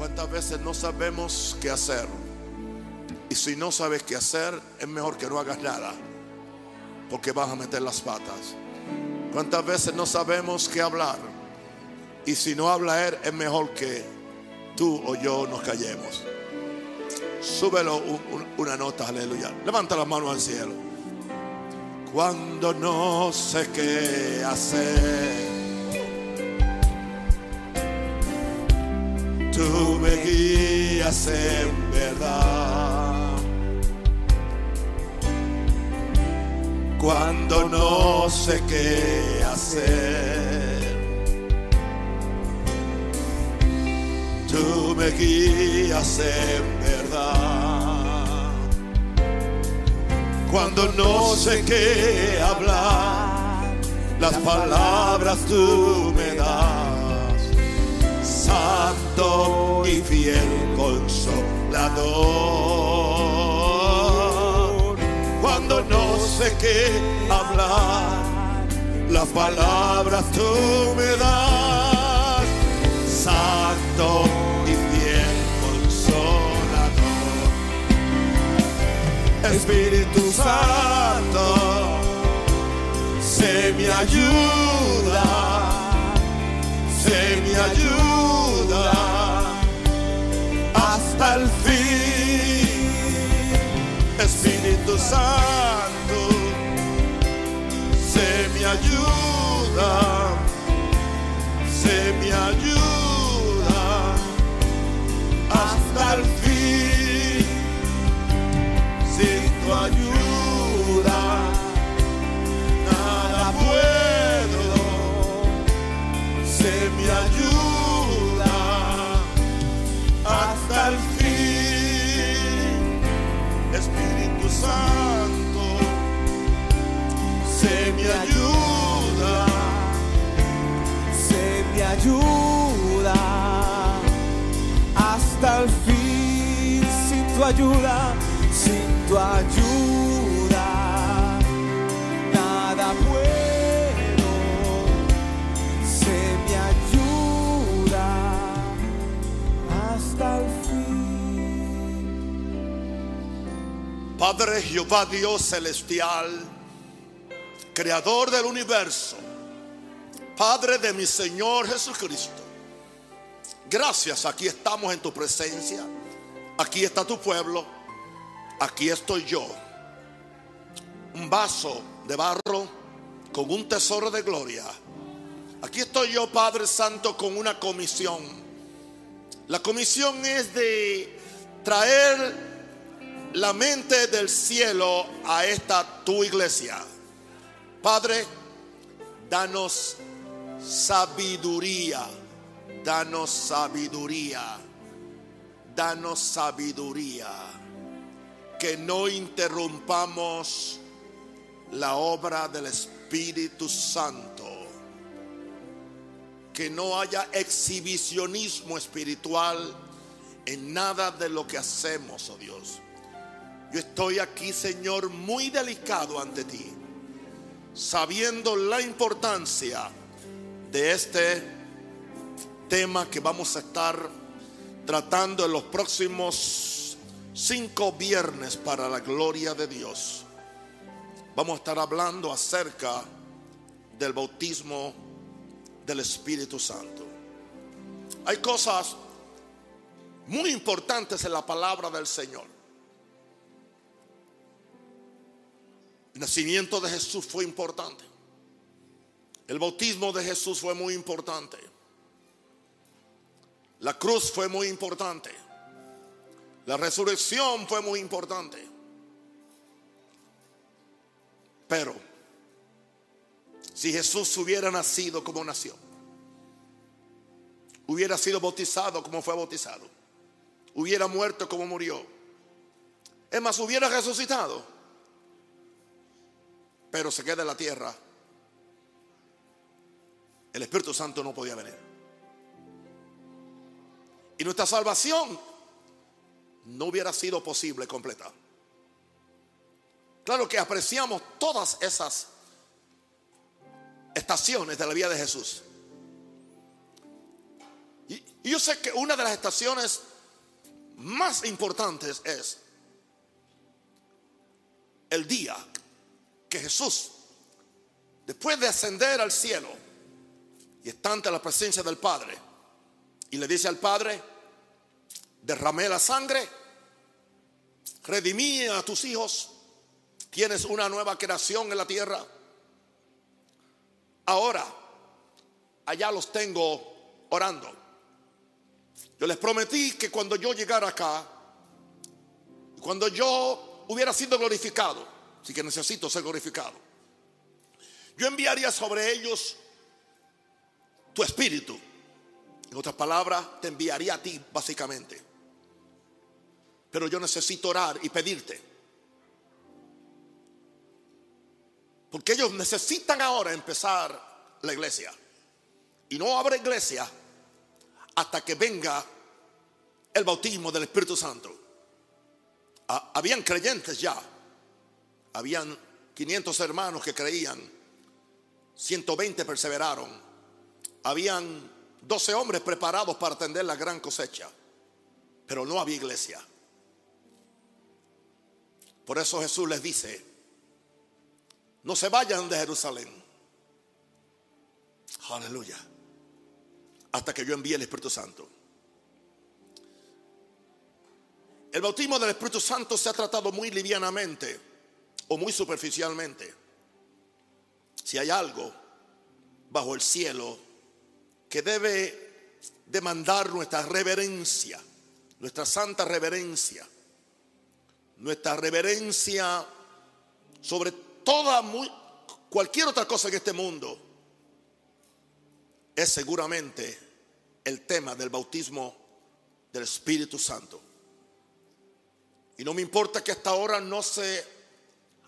¿Cuántas veces no sabemos qué hacer? Y si no sabes qué hacer, es mejor que no hagas nada, porque vas a meter las patas. ¿Cuántas veces no sabemos qué hablar? Y si no habla él, es mejor que tú o yo nos callemos. Súbelo una nota, aleluya. Levanta las manos al cielo. Cuando no sé qué hacer, tú me guías en verdad. Cuando no sé qué hacer, tú me guías en verdad. Cuando no sé qué hablar, las palabras tú me das. Santo y fiel consolador. Cuando no sé qué hablar, las palabras tú me das. Santo y fiel consolador. Espíritu Santo, se me ayuda, se me ayuda hasta el fin. Espíritu Santo, se me ayuda, se me ayuda hasta el fin. El fin sin tu ayuda, sin tu ayuda nada puedo, se me ayuda hasta el fin. Padre Jehová Dios celestial, creador del universo, Padre de mi Señor Jesucristo. Gracias, aquí estamos en tu presencia. Aquí está tu pueblo. Aquí estoy yo. Un vaso de barro con un tesoro de gloria. Aquí estoy yo, Padre Santo, con una comisión. La comisión es de traer la mente del cielo a esta tu iglesia. Padre, danos sabiduría, danos sabiduría, danos sabiduría, que no interrumpamos la obra del Espíritu Santo, que no haya exhibicionismo espiritual en nada de lo que hacemos, oh Dios. Yo estoy aquí, Señor, muy delicado ante ti, sabiendo la importancia de este tema que vamos a estar tratando en los próximos cinco viernes para la gloria de Dios. Vamos a estar hablando acerca del bautismo del Espíritu Santo. Hay cosas muy importantes en la palabra del Señor. El nacimiento de Jesús fue importante. El bautismo de Jesús fue muy importante. La cruz fue muy importante. La resurrección fue muy importante. Pero si Jesús hubiera nacido como nació, hubiera sido bautizado como fue bautizado, hubiera muerto como murió, es más, hubiera resucitado, pero se queda en la tierra, el Espíritu Santo no podía venir. Y nuestra salvación no hubiera sido posible completa. Claro que apreciamos todas esas estaciones de la vida de Jesús. Y, yo sé que una de las estaciones más importantes es el día que Jesús, después de ascender al cielo y está ante la presencia del Padre, y le dice al Padre, derramé la sangre, redimí a tus hijos, tienes una nueva creación en la tierra. Ahora, allá los tengo orando. Yo les prometí que cuando yo llegara acá, cuando yo hubiera sido glorificado, así que necesito ser glorificado, yo enviaría sobre ellos tu espíritu. En otras palabras, te enviaría a ti básicamente. Pero yo necesito orar y pedirte. Porque ellos necesitan ahora empezar la iglesia. Y no habrá iglesia hasta que venga el bautismo del Espíritu Santo. Habían creyentes ya. Habían 500 hermanos que creían. 120 perseveraron. Habían 12 hombres preparados para atender la gran cosecha. Pero no había iglesia. Por eso Jesús les dice, no se vayan de Jerusalén. Aleluya hasta que yo envíe el Espíritu Santo. El bautismo del Espíritu Santo se ha tratado muy livianamente o muy superficialmente. Si hay algo bajo el cielo que debe demandar nuestra reverencia, nuestra santa reverencia, nuestra reverencia sobre toda cualquier otra cosa en este mundo, es seguramente el tema del bautismo del Espíritu Santo. Y no me importa que hasta ahora no se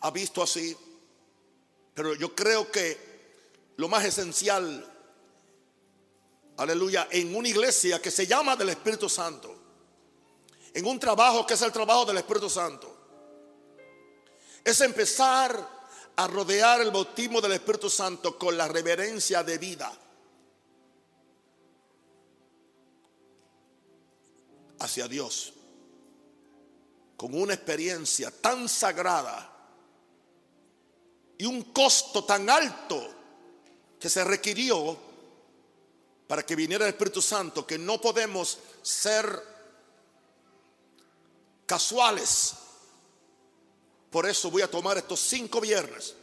ha visto así, pero yo creo que lo más esencial, aleluya, en una iglesia que se llama del Espíritu Santo, en un trabajo que es el trabajo del Espíritu Santo, es empezar a rodear el bautismo del Espíritu Santo con la reverencia de vida. hacia Dios con una experiencia tan sagrada y un costo tan alto que se requirió para que viniera el Espíritu Santo, que no podemos ser casuales. Por eso voy a tomar estos cinco viernes.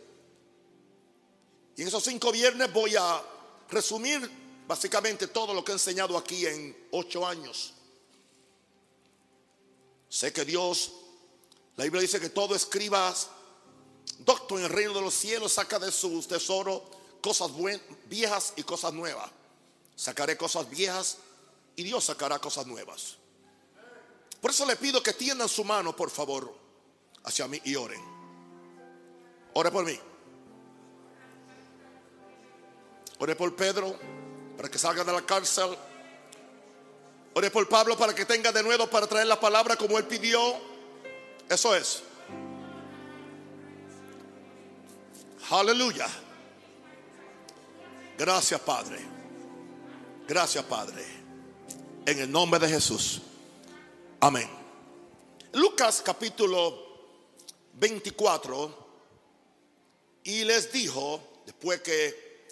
Y en esos cinco viernes voy a resumir básicamente todo lo que he enseñado aquí en ocho años. Sé que Dios, la Biblia dice que todo escribas, doctor en el reino de los cielos, saca de su tesoro cosas viejas y cosas nuevas. Sacaré cosas viejas y Dios sacará cosas nuevas. Por eso le pido que tiendan su mano, por favor, hacia mí y oren. Ore por mí. Ore por Pedro para que salga de la cárcel Ore por Pablo para que tenga de nuevo para traer la palabra como él pidió. Eso es. Aleluya. Gracias Padre. Gracias Padre. En el nombre de Jesús. Amén. Lucas capítulo 24. Y les dijo, después que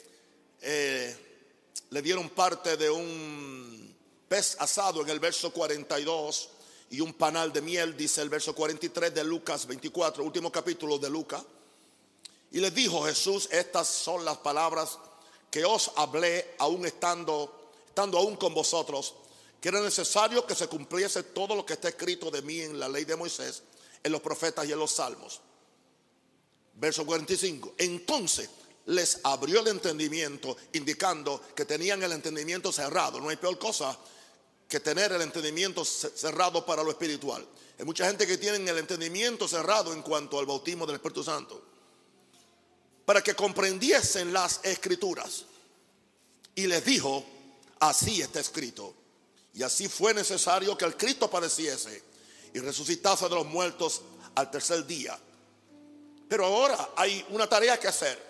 eh, le dieron parte de un pez asado en el verso 42 y un panal de miel, dice el verso 43 de Lucas 24, último capítulo de Lucas. Y les dijo Jesús, estas son las palabras que os hablé aún estando, estando aún con vosotros, que era necesario que se cumpliese todo lo que está escrito de mí en la ley de Moisés, en los profetas y en los salmos. Verso 45. Entonces les abrió el entendimiento, indicando que tenían el entendimiento cerrado. No hay peor cosa que tener el entendimiento cerrado para lo espiritual. Hay mucha gente que tiene el entendimiento cerrado en cuanto al bautismo del Espíritu Santo. Para que comprendiesen las escrituras. Y les dijo, así está escrito. Y así fue necesario que el Cristo padeciese y resucitase de los muertos al tercer día. Pero ahora hay una tarea que hacer.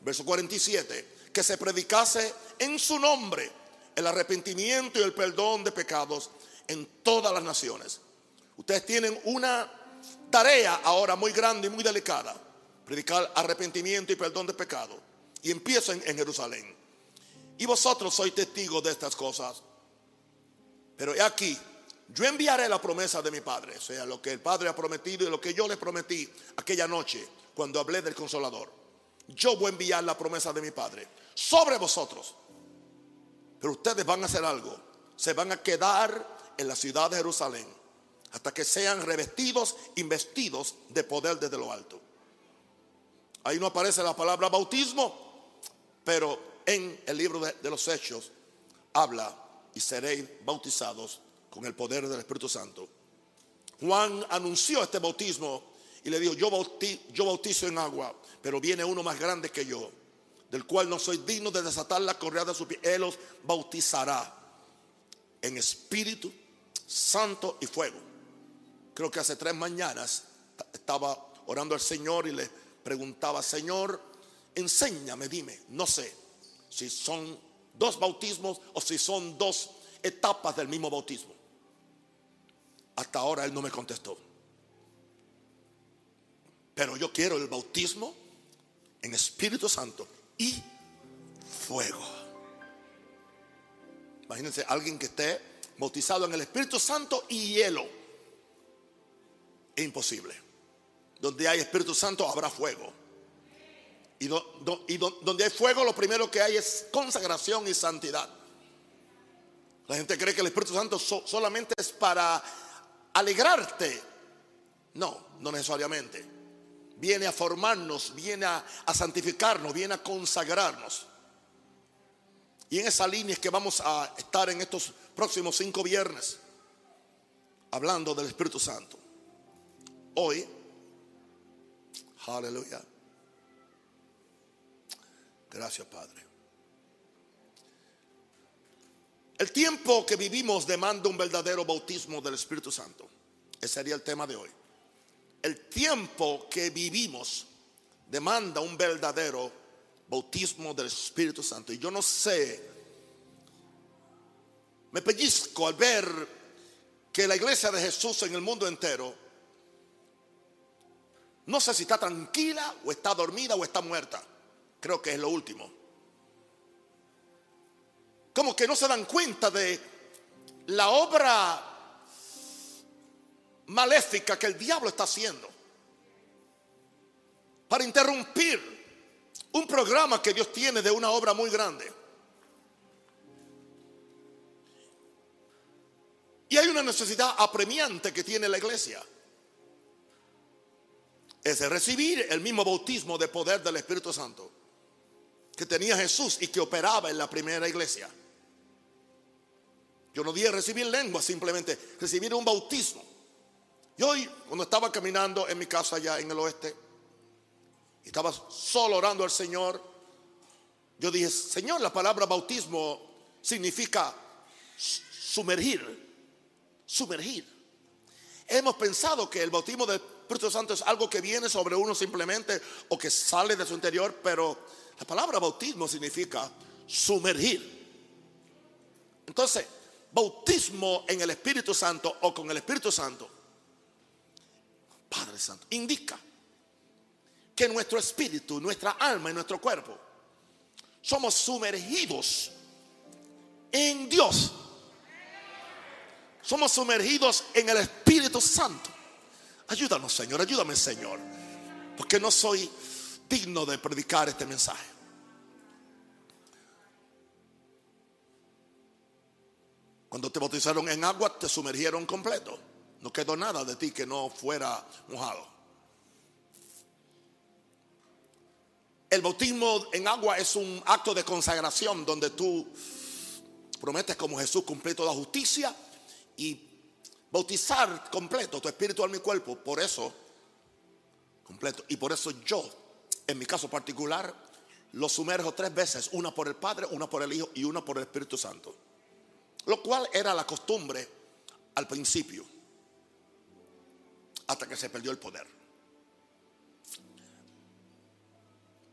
Verso 47. Que se predicase en su nombre el arrepentimiento y el perdón de pecados en todas las naciones. Ustedes tienen una tarea ahora muy grande y muy delicada. Predicar arrepentimiento y perdón de pecado. Y empiezan en Jerusalén. Y vosotros sois testigos de estas cosas. Pero he aquí, yo enviaré la promesa de mi Padre, o sea, lo que el Padre ha prometido y lo que yo les prometí aquella noche cuando hablé del consolador. Yo voy a enviar la promesa de mi Padre sobre vosotros. Pero ustedes van a hacer algo. Se van a quedar en la ciudad de Jerusalén hasta que sean revestidos, investidos de poder desde lo alto. Ahí no aparece la palabra bautismo, pero en el libro de los Hechos habla y seréis bautizados con el poder del Espíritu Santo. Juan anunció este bautismo y le dijo, yo, bautizo, en agua, pero viene uno más grande que yo, del cual no soy digno de desatar la correa de su pie. Él los bautizará en espíritu, santo y fuego. Creo que hace tres mañanas estaba orando al Señor y le preguntaba, Señor, enséñame, dime, no sé si son dos bautismos o si son dos etapas del mismo bautismo. Hasta ahora él no me contestó. Pero yo quiero el bautismo en Espíritu Santo y fuego. Imagínense alguien que esté bautizado en el Espíritu Santo y hielo. Imposible. Donde hay Espíritu Santo habrá fuego. Y, y donde hay fuego lo primero que hay es consagración y santidad. La gente cree que el Espíritu Santo solamente es para alegrarte. No, no necesariamente. Viene a formarnos, viene a, santificarnos, viene a consagrarnos. Y en esa línea es que vamos a estar en estos próximos cinco viernes hablando del Espíritu Santo. Hoy, aleluya. Gracias, Padre. El tiempo que vivimos demanda un verdadero bautismo del Espíritu Santo. Ese sería el tema de hoy. El tiempo que vivimos demanda un verdadero bautismo del Espíritu Santo. Y yo no sé, me pellizco al ver que la iglesia de Jesús en el mundo entero, no sé si está tranquila o está dormida o está muerta. Creo que es lo último como que no se dan cuenta de la obra maléfica que el diablo está haciendo para interrumpir un programa que Dios tiene de una obra muy grande. Y hay una necesidad apremiante que tiene la iglesia. Es de recibir el mismo bautismo de poder del Espíritu Santo que tenía Jesús y que operaba en la primera iglesia. Yo no dije recibir lengua, simplemente recibir un bautismo. Y hoy, cuando estaba caminando en mi casa allá en el oeste, estaba solo orando al Señor, yo dije, Señor, la palabra bautismo significa sumergir, sumergir. Hemos pensado que el bautismo del Espíritu Santo es algo que viene sobre uno simplemente o que sale de su interior, pero la palabra bautismo significa sumergir. Entonces, bautismo en el Espíritu Santo o con el Espíritu Santo, Padre Santo, indica que nuestro espíritu, nuestra alma y nuestro cuerpo somos sumergidos en Dios. Somos sumergidos en el Espíritu Santo. Ayúdanos, Señor, ayúdame, Señor, porque no soy digno de predicar este mensaje. Cuando te bautizaron en agua, te sumergieron completo. No quedó nada de ti que no fuera mojado. El bautismo en agua es un acto de consagración donde tú prometes como Jesús cumplir toda justicia y bautizar completo tu espíritu, alma y cuerpo. Por eso, completo. Y por eso yo, en mi caso particular, lo sumerjo tres veces, una por el Padre, una por el Hijo y una por el Espíritu Santo. Lo cual era la costumbre al principio, hasta que se perdió el poder.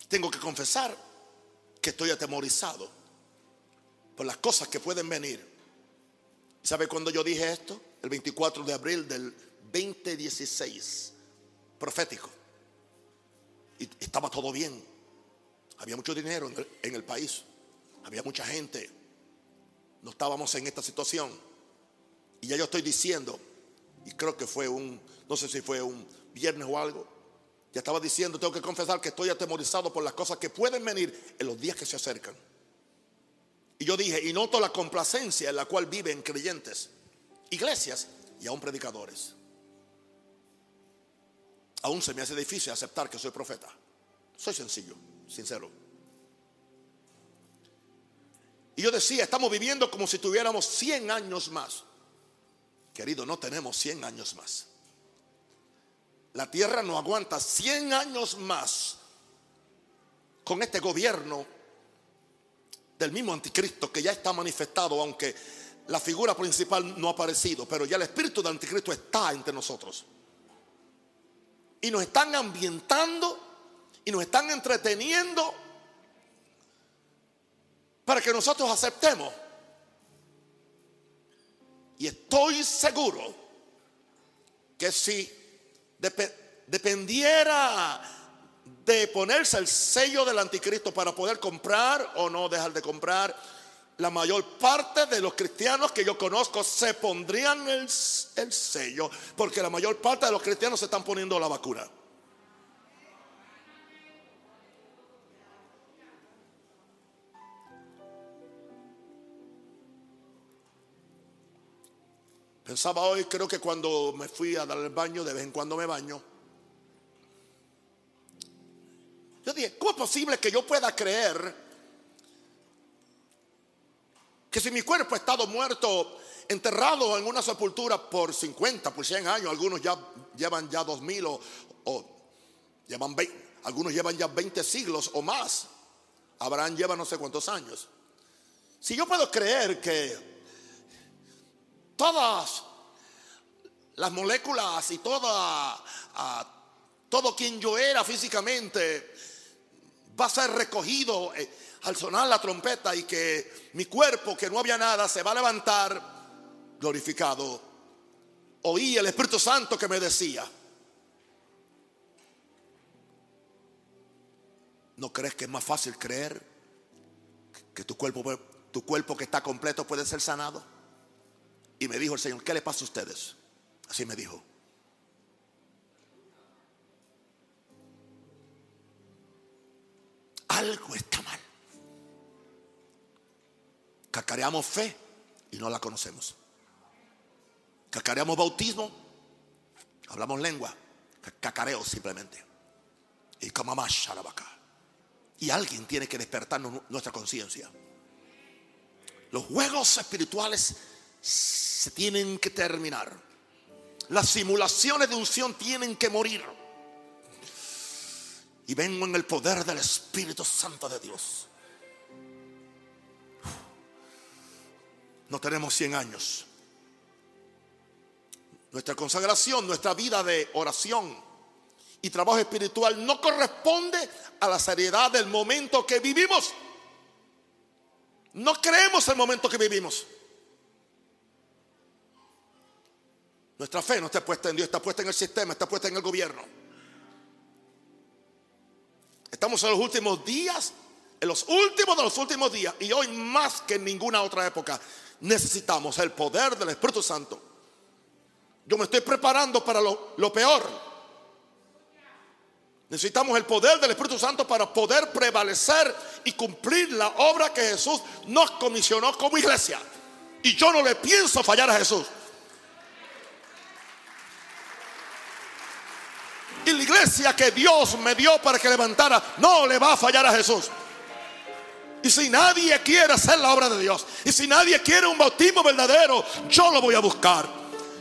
Tengo que confesar que estoy atemorizado por las cosas que pueden venir. ¿Sabe cuándo yo dije esto? El 24 de abril del 2016, profético. Y estaba todo bien. Había mucho dinero en el, país. Había mucha gente. No estábamos en esta situación. Y ya yo estoy diciendo, y creo que fue un, no sé si fue un viernes o algo, ya estaba diciendo, tengo que confesar que estoy atemorizado por las cosas que pueden venir en los días que se acercan. Y yo dije, y noto la complacencia en la cual viven creyentes, iglesias y aún predicadores. Aún se me hace difícil aceptar que soy profeta. Soy sencillo, sincero. Y yo decía, estamos viviendo como si tuviéramos 100 años más. Querido, no tenemos 100 años más. La tierra no aguanta 100 años más con este gobierno del mismo anticristo que ya está manifestado, aunque la figura principal no ha aparecido, pero ya el espíritu del anticristo está entre nosotros. Y nos están ambientando y nos están entreteniendo para que nosotros aceptemos. Y estoy seguro que si dependiera de ponerse el sello del anticristo para poder comprar o no dejar de comprar, la mayor parte de los cristianos que yo conozco se pondrían el, el, sello, porque la mayor parte de los cristianos se están poniendo la vacuna. Pensaba hoy, creo que cuando me fui a dar el baño, de vez en cuando me baño. Yo dije, ¿cómo es posible que yo pueda creer que si mi cuerpo ha estado muerto, enterrado en una sepultura por 50, por 100 años, algunos ya llevan ya 2000 o, o llevan 20, algunos llevan ya 20 siglos o más. Abraham lleva no sé cuántos años. Si yo puedo creer que todas las moléculas y toda, todo quien yo era físicamente va a ser recogido eh, al sonar la trompeta y que mi cuerpo, que no había nada, se va a levantar glorificado. Oí el Espíritu Santo que me decía, ¿no crees que es más fácil creer que tu cuerpo, tu cuerpo que está completo puede ser sanado? Y me dijo el Señor, ¿qué le pasa a ustedes? Así me dijo. Algo está mal. Cacareamos fe y no la conocemos. Cacareamos bautismo, hablamos lengua, cacareo simplemente. Y Y alguien tiene que despertarnos nuestra conciencia. Los juegos espirituales se tienen que terminar. Las simulaciones de unción tienen que morir. Y vengo en el poder del Espíritu Santo de Dios. No tenemos 100 años. Nuestra consagración, nuestra vida de oración y trabajo espiritual no corresponde a la seriedad del momento que vivimos. No creemos el momento que vivimos. Nuestra fe no está puesta en Dios, está puesta en el sistema, está puesta en el gobierno. Estamos en los últimos días, en los últimos de los últimos días, y hoy más que en ninguna otra época necesitamos el poder del Espíritu Santo. Yo me estoy preparando para lo, peor. Necesitamos el poder del Espíritu Santo para poder prevalecer y cumplir la obra que Jesús nos comisionó como iglesia. Y yo no le pienso fallar a Jesús. Y la iglesia que Dios me dio para que levantara no le va a fallar a Jesús. Y si nadie quiere hacer la obra de Dios, y si nadie quiere un bautismo verdadero, yo lo voy a buscar.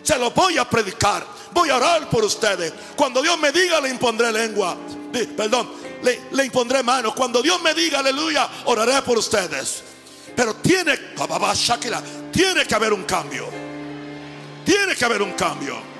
Se lo voy a predicar. Voy a orar por ustedes. Cuando Dios me diga, le impondré lengua. Perdón, le, le impondré manos. Cuando Dios me diga, aleluya, oraré por ustedes. Pero tiene, tiene que haber un cambio. Tiene que haber un cambio.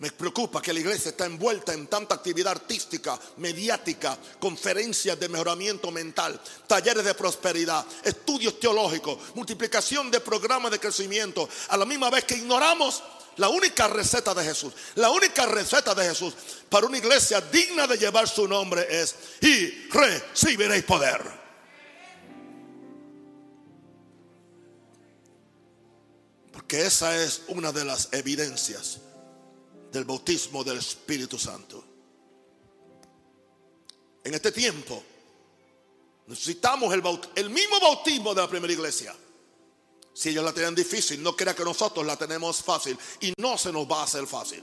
Me preocupa que la iglesia está envuelta en tanta actividad artística, mediática, conferencias de mejoramiento mental, talleres de prosperidad, estudios teológicos, multiplicación de programas de crecimiento, a la misma vez que ignoramos la única receta de Jesús. La única receta de Jesús para una iglesia digna de llevar su nombre es y recibiréis poder. Porque esa es una de las evidencias del bautismo del Espíritu Santo. En este tiempo necesitamos el, el, mismo bautismo de la primera iglesia. Si ellos la tenían difícil, no crea que nosotros la tenemos fácil y no se nos va a hacer fácil.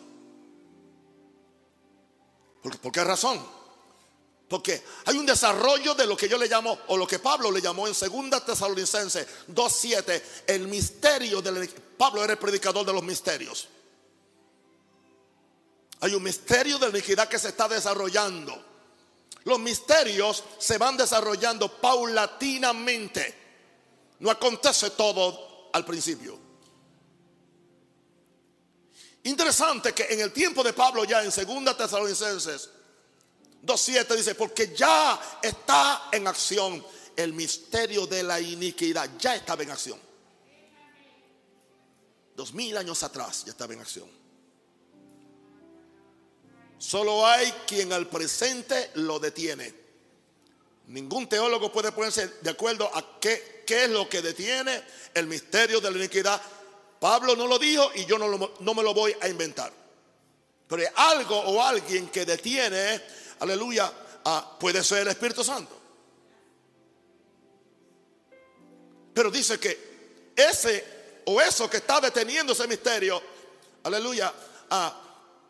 ¿Por, ¿Por qué razón? Porque hay un desarrollo de lo que yo le llamo, o lo que Pablo le llamó en 2 Tesalonicenses 2.7, el misterio del... Pablo era el predicador de los misterios. Hay un misterio de la iniquidad que se está desarrollando. Los misterios se van desarrollando paulatinamente. No acontece todo al principio. Interesante que en el tiempo de Pablo ya en 2 Tesalonicenses 2.7 dice, porque ya está en acción el misterio de la iniquidad. Ya estaba en acción. Dos mil años atrás ya estaba en acción. Solo hay quien al presente lo detiene. Ningún teólogo puede ponerse de acuerdo a qué, qué es lo que detiene el misterio de la iniquidad. Pablo no lo dijo y yo no, no me lo voy a inventar. Pero hay algo o alguien que detiene, aleluya, puede ser el Espíritu Santo. Pero dice que ese o eso que está deteniendo ese misterio, aleluya, a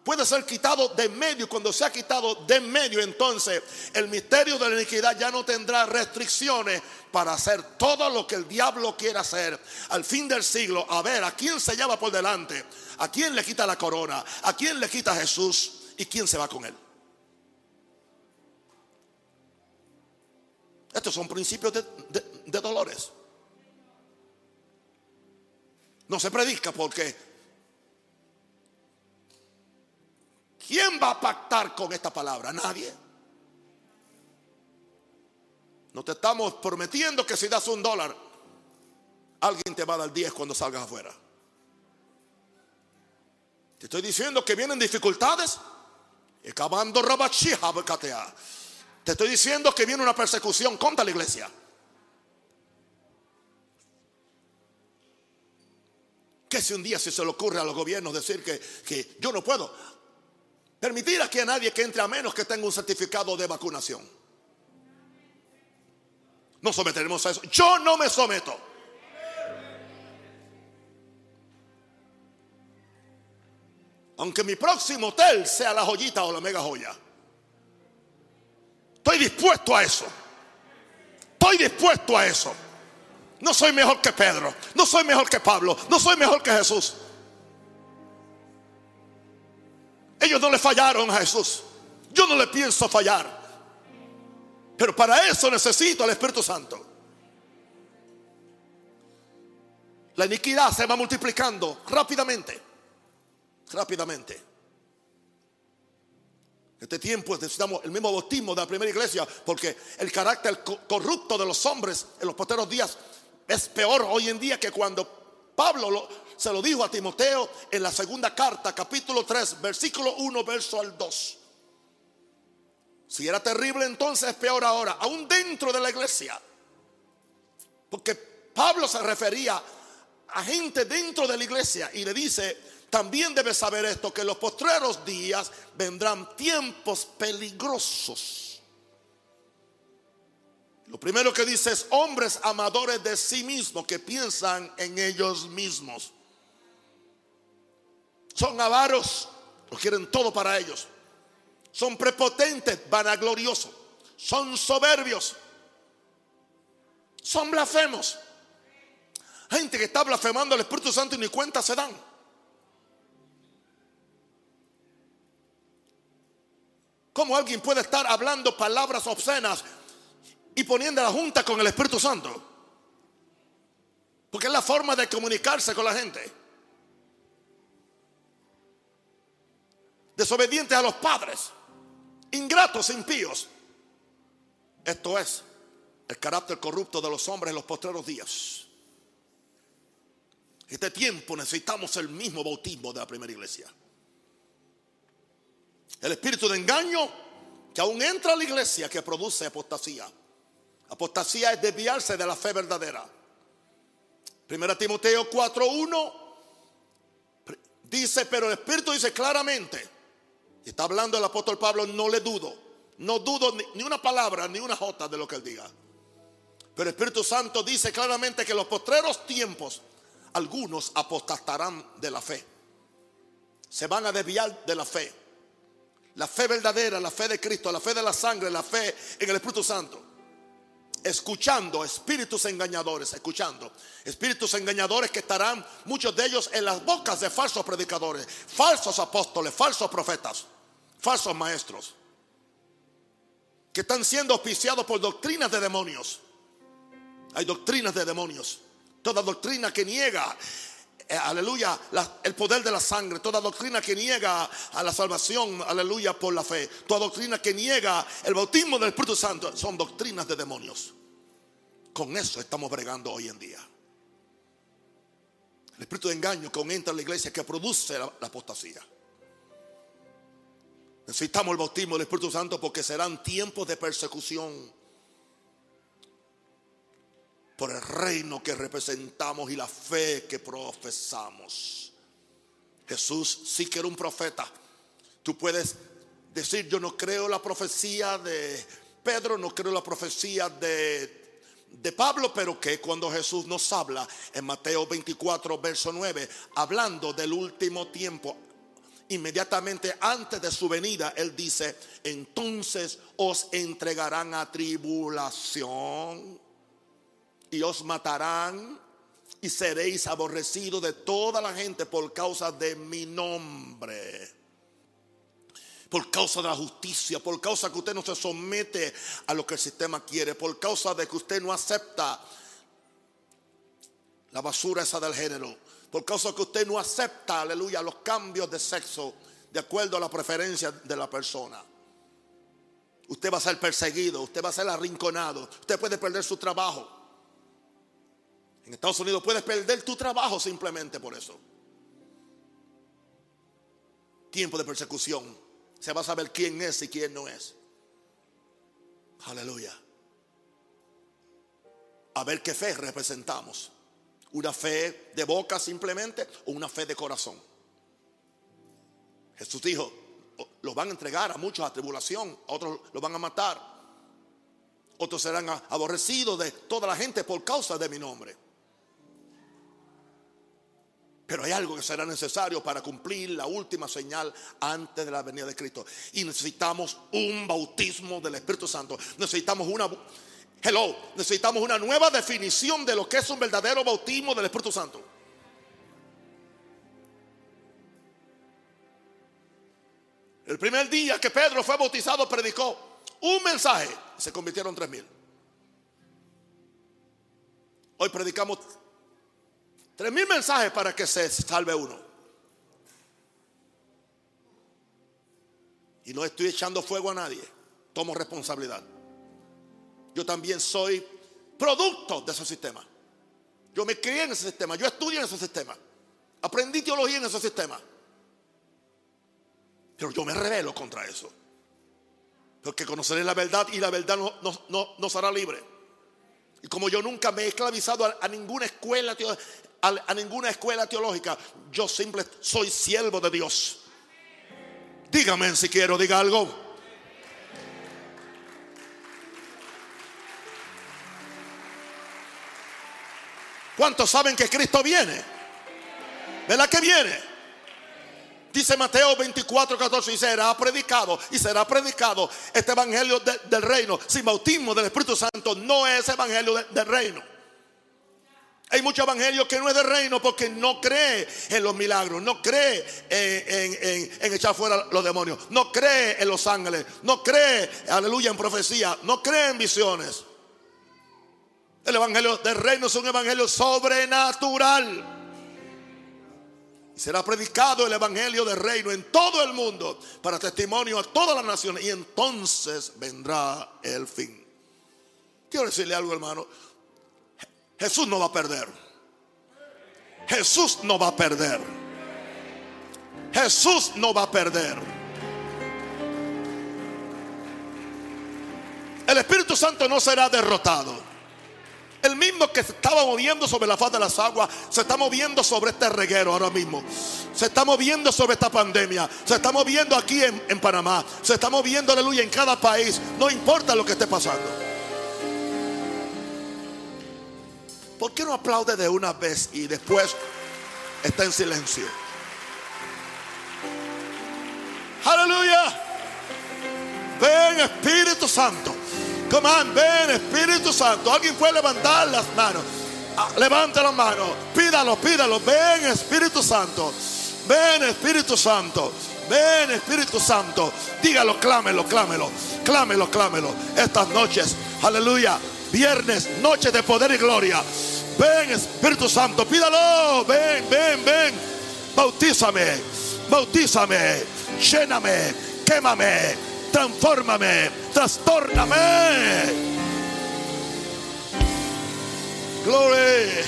puede ser quitado de medio. Cuando sea quitado de medio, entonces el misterio de la iniquidad ya no tendrá restricciones para hacer todo lo que el diablo quiera hacer al fin del siglo. A ver, ¿a quién se lleva por delante? ¿A quién le quita la corona? ¿A quién le quita Jesús? ¿Y quién se va con él? Estos son principios de, de dolores. No se predica porque ¿Quién va a pactar con esta palabra? Nadie. No te estamos prometiendo que si das un dólar, alguien te va a dar 10 cuando salgas afuera. Te estoy diciendo que vienen dificultades. Te estoy diciendo que viene una persecución contra la iglesia. Que si un día si se le ocurre a los gobiernos decir que, que yo no puedo, Permitir aquí a nadie que entre a menos que tenga un certificado de vacunación. No someteremos a eso. Yo no me someto. Aunque mi próximo hotel sea la joyita o la mega joya. Estoy dispuesto a eso. Estoy dispuesto a eso. No soy mejor que Pedro. No soy mejor que Pablo. No soy mejor que Jesús. Ellos no le fallaron a Jesús. Yo no le pienso fallar. Pero para eso necesito al Espíritu Santo. La iniquidad se va multiplicando rápidamente. Rápidamente. En este tiempo necesitamos el mismo bautismo de la primera iglesia porque el carácter corrupto de los hombres en los posteros días es peor hoy en día que cuando Pablo lo, se lo dijo a Timoteo en la segunda carta, capítulo 3, versículo 1, verso al 2. Si era terrible entonces es peor ahora, aún dentro de la iglesia. Porque Pablo se refería a gente dentro de la iglesia y le dice, también debes saber esto, que los postreros días vendrán tiempos peligrosos. Lo primero que dice es hombres amadores de sí mismos que piensan en ellos mismos. Son avaros, lo quieren todo para ellos. Son prepotentes, vanagloriosos. Son soberbios. Son blasfemos. Gente que está blasfemando al Espíritu Santo y ni cuenta se dan. ¿Cómo alguien puede estar hablando palabras obscenas y poniendo la junta con el Espíritu Santo? Porque es la forma de comunicarse con la gente. Desobedientes a los padres, ingratos, impíos. Esto es el carácter corrupto de los hombres en los postreros días. Este tiempo necesitamos el mismo bautismo de la primera iglesia. El espíritu de engaño que aún entra a la iglesia que produce apostasía. Apostasía es desviarse de la fe verdadera. Primera Timoteo 4:1 dice, pero el Espíritu dice claramente, está hablando el apóstol Pablo, no le dudo, no dudo ni, una palabra, ni una jota de lo que él diga. Pero el Espíritu Santo dice claramente que en los postreros tiempos algunos apostatarán de la fe. Se van a desviar de la fe. La fe verdadera, la fe de Cristo, la fe de la sangre, la fe en el Espíritu Santo. Escuchando espíritus engañadores, escuchando espíritus engañadores que estarán muchos de ellos en las bocas de falsos predicadores, falsos apóstoles, falsos profetas, falsos maestros, que están siendo auspiciados por doctrinas de demonios. Hay doctrinas de demonios. Toda doctrina que niega, eh, aleluya, el poder de la sangre. Toda doctrina que niega a la salvación, aleluya, por la fe. Toda doctrina que niega el bautismo del Espíritu Santo. Son doctrinas de demonios. Con eso estamos bregando hoy en día. El espíritu de engaño que entra en la iglesia que produce la apostasía. Necesitamos el bautismo del Espíritu Santo porque serán tiempos de persecución por el reino que representamos y la fe que profesamos. Jesús sí que era un profeta. Tú puedes decir, yo no creo la profecía de Pedro, no creo la profecía de, de Pablo, pero que cuando Jesús nos habla en Mateo 24, verso 9, hablando del último tiempo, inmediatamente antes de su venida, Él dice, entonces os entregarán a tribulación y os matarán y seréis aborrecidos de toda la gente por causa de mi nombre. Por causa de la justicia, por causa que usted no se somete a lo que el sistema quiere, por causa de que usted no acepta la basura esa del género, por causa que usted no acepta, aleluya, los cambios de sexo de acuerdo a la preferencia de la persona. Usted va a ser perseguido, usted va a ser arrinconado, usted puede perder su trabajo. En Estados Unidos puedes perder tu trabajo simplemente por eso. Tiempo de persecución. Se va a saber quién es y quién no es. Aleluya. A ver qué fe representamos. Una fe de boca simplemente o una fe de corazón. Jesús dijo, los van a entregar a muchos a tribulación, a otros los van a matar. Otros serán aborrecidos de toda la gente por causa de mi nombre. Pero hay algo que será necesario para cumplir la última señal antes de la venida de Cristo. Y necesitamos un bautismo del Espíritu Santo. Necesitamos una Hello, necesitamos una nueva definición de lo que es un verdadero bautismo del Espíritu Santo. El primer día que Pedro fue bautizado predicó un mensaje. Se convirtieron tres mil. Hoy predicamos Tres mil mensajes para que se salve uno. Y no estoy echando fuego a nadie. Tomo responsabilidad. Yo también soy producto de ese sistema. Yo me crié en ese sistema. Yo estudié en ese sistema. Aprendí teología en ese sistema. Pero yo me rebelo contra eso. Porque conoceré la verdad y la verdad nos hará libre. Y como yo nunca me he esclavizado a, a ninguna escuela a, ninguna escuela teológica. Yo simple soy siervo de Dios. Dígame si quiero, diga algo. ¿Cuántos saben que Cristo viene? ¿Verdad que viene? Dice Mateo 24, 14, y será predicado, y será predicado este evangelio del reino. Sin bautismo del Espíritu Santo no es evangelio del reino. Hay mucho evangelio que no es de reino porque no cree en los milagros, no cree en, echar fuera los demonios, no cree en los ángeles, no cree, aleluya, en profecía, no cree en visiones. El evangelio del reino es un evangelio sobrenatural. Y será predicado el Evangelio del Reino en todo el mundo para testimonio a todas las naciones. Y entonces vendrá el fin. Quiero decirle algo, hermano. Jesús no va a perder. Jesús no va a perder. Jesús no va a perder. El Espíritu Santo no será derrotado. El mismo que se estaba moviendo sobre la faz de las aguas, se está moviendo sobre este reguero ahora mismo. Se está moviendo sobre esta pandemia. Se está moviendo aquí en, en Panamá. Se está moviendo, aleluya, en cada país. No importa lo que esté pasando. ¿Por qué no aplaude de una vez y después está en silencio? Aleluya. Ven Espíritu Santo. Come on, ven Espíritu Santo. Alguien puede levantar las manos. Ah, levanta las manos. Pídalo, pídalo. Ven Espíritu Santo. Ven Espíritu Santo. Ven Espíritu Santo. Dígalo, clámelo, clámelo. Clámelo, clámelo. Estas noches. Aleluya. Viernes, noche de poder y gloria. Ven Espíritu Santo. Pídalo. Ven, ven, ven. Bautízame. Bautízame. Lléname. Quémame transfórmame, trastorname. Gloria.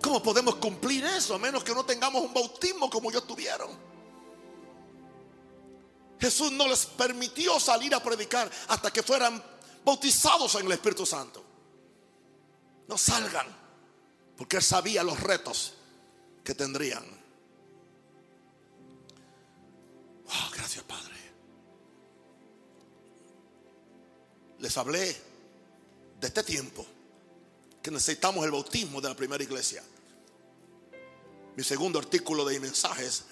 ¿Cómo podemos cumplir eso a menos que no tengamos un bautismo como ellos tuvieron? Jesús no les permitió salir a predicar hasta que fueran bautizados en el Espíritu Santo. No salgan, porque él sabía los retos que tendrían. Oh, gracias, Padre. Les hablé de este tiempo que necesitamos el bautismo de la primera iglesia. Mi segundo artículo de mensajes,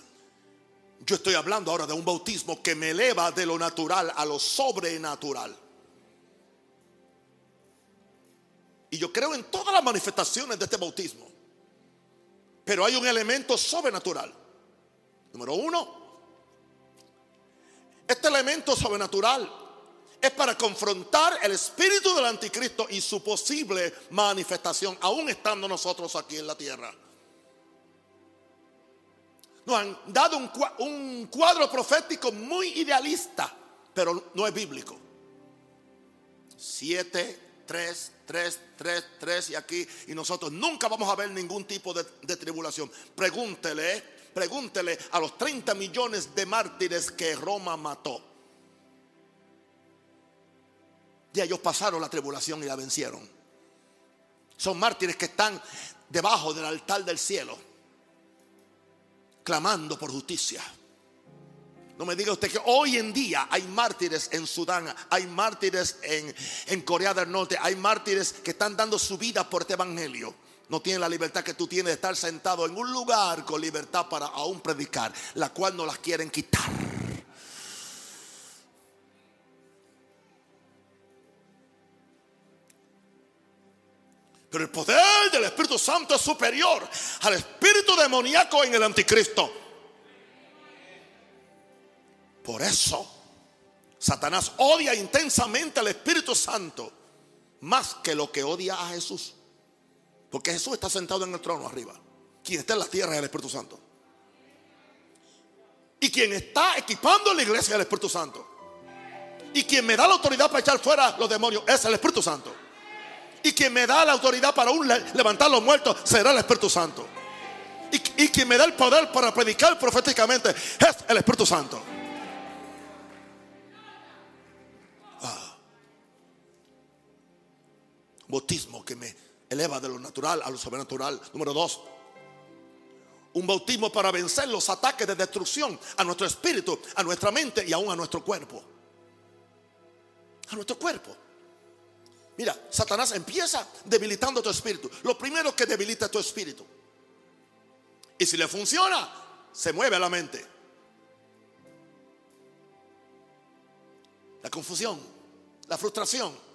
yo estoy hablando ahora de un bautismo que me eleva de lo natural a lo sobrenatural. Y yo creo en todas las manifestaciones de este bautismo. Pero hay un elemento sobrenatural. Número uno, este elemento sobrenatural es para confrontar el espíritu del anticristo y su posible manifestación, aún estando nosotros aquí en la tierra. Nos han dado un, cuadro profético muy idealista, pero no es bíblico. Siete, tres, tres, tres, tres y aquí. Y nosotros nunca vamos a ver ningún tipo de, de tribulación. Pregúntele Pregúntele a los 30 millones de mártires que Roma mató. Y ellos pasaron la tribulación y la vencieron. Son mártires que están debajo del altar del cielo, clamando por justicia. No me diga usted que hoy en día hay mártires en Sudán, hay mártires en, en Corea del Norte, hay mártires que están dando su vida por este evangelio no tienen la libertad que tú tienes de estar sentado en un lugar con libertad para aún predicar, la cual no las quieren quitar. Pero el poder del Espíritu Santo es superior al espíritu demoníaco en el anticristo. Por eso, Satanás odia intensamente al Espíritu Santo más que lo que odia a Jesús. Porque Jesús está sentado en el trono arriba. Quien está en la tierra es el Espíritu Santo. Y quien está equipando la iglesia es el Espíritu Santo. Y quien me da la autoridad para echar fuera los demonios es el Espíritu Santo. Y quien me da la autoridad para aún levantar los muertos será el Espíritu Santo. Y, y quien me da el poder para predicar proféticamente es el Espíritu Santo. Ah. Bautismo que me eleva de lo natural a lo sobrenatural. Número dos, un bautismo para vencer los ataques de destrucción a nuestro espíritu, a nuestra mente y aún a nuestro cuerpo. A nuestro cuerpo. Mira, Satanás empieza debilitando tu espíritu. Lo primero que debilita tu espíritu. Y si le funciona, se mueve a la mente. La confusión, la frustración,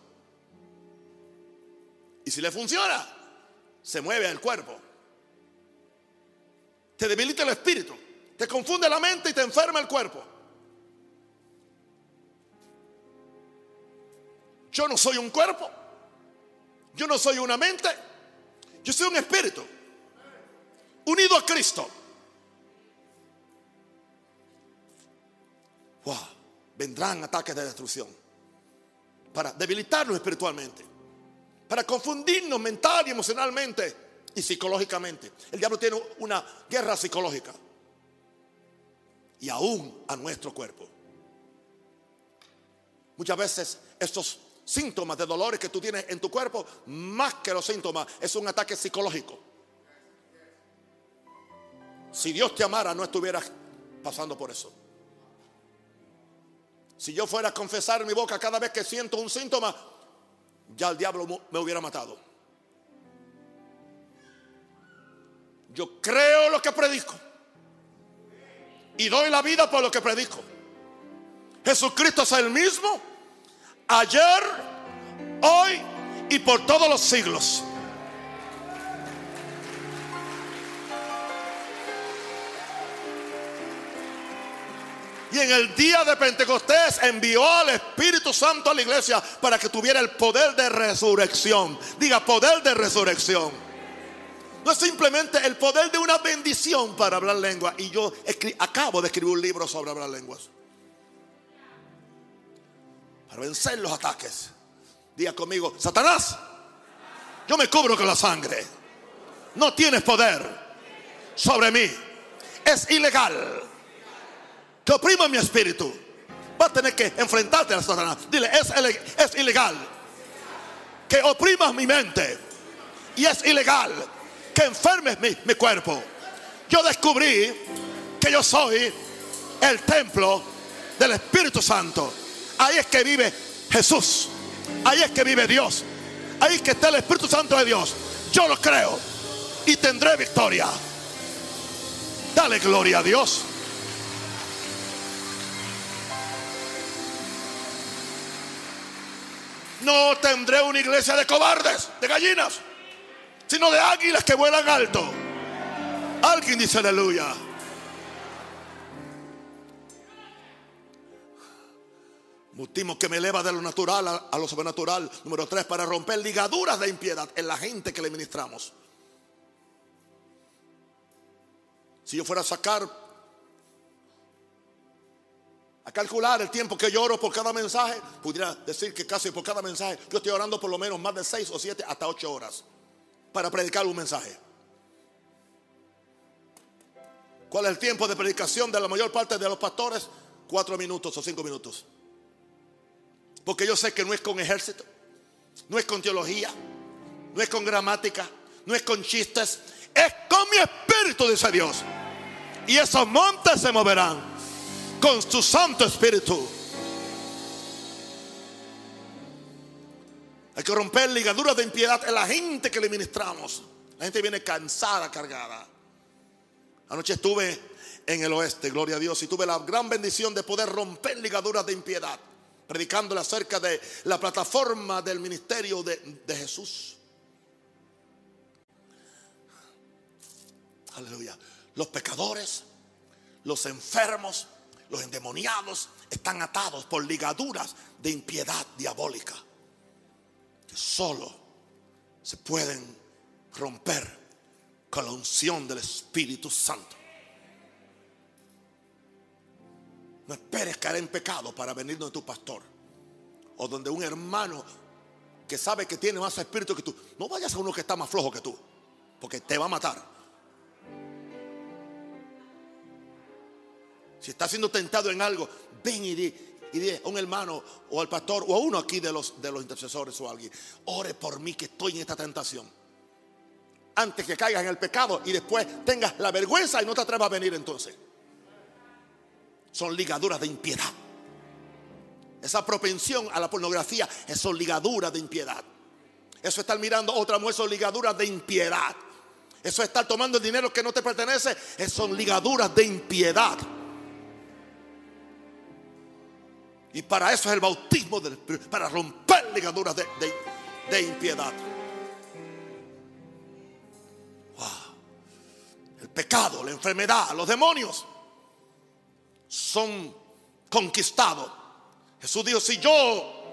y si le funciona, se mueve el cuerpo. Te debilita el espíritu. Te confunde la mente y te enferma el cuerpo. Yo no soy un cuerpo. Yo no soy una mente. Yo soy un espíritu unido a Cristo. Wow, vendrán ataques de destrucción para debilitarnos espiritualmente, para confundirnos mental y emocionalmente y psicológicamente. El diablo tiene una guerra psicológica y aún a nuestro cuerpo. Muchas veces estos síntomas de dolores que tú tienes en tu cuerpo, más que los síntomas, es un ataque psicológico. Si Dios te amara, no estuvieras pasando por eso. Si yo fuera a confesar en mi boca cada vez que siento un síntoma, ya el diablo me hubiera matado. Yo creo lo que predico. Y doy la vida por lo que predico. Jesucristo es el mismo ayer, hoy y por todos los siglos. Y en el día de Pentecostés envió al Espíritu Santo a la iglesia para que tuviera el poder de resurrección. Diga, poder de resurrección. No es simplemente el poder de una bendición para hablar lengua. Y yo acabo de escribir un libro sobre hablar lenguas. Para vencer los ataques. Diga conmigo, Satanás, yo me cubro con la sangre. No tienes poder sobre mí. Es ilegal que oprima mi espíritu. Va a tener que enfrentarte a Satanás. Dile, es, es ilegal que oprimas mi mente. Y es ilegal que enfermes mi, mi cuerpo. Yo descubrí que yo soy el templo del Espíritu Santo. Ahí es que vive Jesús. Ahí es que vive Dios. Ahí es que está el Espíritu Santo de Dios. Yo lo creo. Y tendré victoria. Dale gloria a Dios. No tendré una iglesia de cobardes, de gallinas, sino de águilas que vuelan alto. Alguien dice aleluya. Mutismo que me eleva de lo natural a, lo sobrenatural. Número tres, para romper ligaduras de impiedad en la gente que le ministramos. Si yo fuera a sacar, a calcular el tiempo que yo oro por cada mensaje, pudiera decir que casi por cada mensaje yo estoy orando por lo menos más de seis o siete hasta ocho horas para predicar un mensaje. ¿Cuál es el tiempo de predicación de la mayor parte de los pastores? Cuatro minutos o cinco minutos. Porque yo sé que no es con ejército, no es con teología, no es con gramática, no es con chistes, es con mi espíritu, dice Dios. Y esos montes se moverán con su Santo Espíritu. Hay que romper ligaduras de impiedad en la gente que le ministramos. La gente viene cansada, cargada. Anoche estuve en el oeste, gloria a Dios, y tuve la gran bendición de poder romper ligaduras de impiedad predicándole acerca de la plataforma del ministerio de, Jesús. Aleluya. Los pecadores, los enfermos, los endemoniados están atados por ligaduras de impiedad diabólica que solo se pueden romper con la unción del Espíritu Santo. No esperes caer en pecado para venir donde tu pastor. O donde un hermano que sabe que tiene más espíritu que tú. No vayas a uno que está más flojo que tú. Porque te va a matar. Si estás siendo tentado en algo, ven y di, a un hermano o al pastor o a uno aquí de los, de los intercesores o alguien, ore por mí que estoy en esta tentación. Antes que caigas en el pecado y después tengas la vergüenza y no te atrevas a venir entonces son ligaduras de impiedad. Esa propensión a la pornografía son ligaduras de impiedad. Eso estar mirando otra mujer son ligaduras de impiedad. Eso estar tomando el dinero que no te pertenece son ligaduras de impiedad. Y para eso es el bautismo para romper ligaduras de, de impiedad. El pecado, la enfermedad, los demonios son conquistados. Jesús dijo, si yo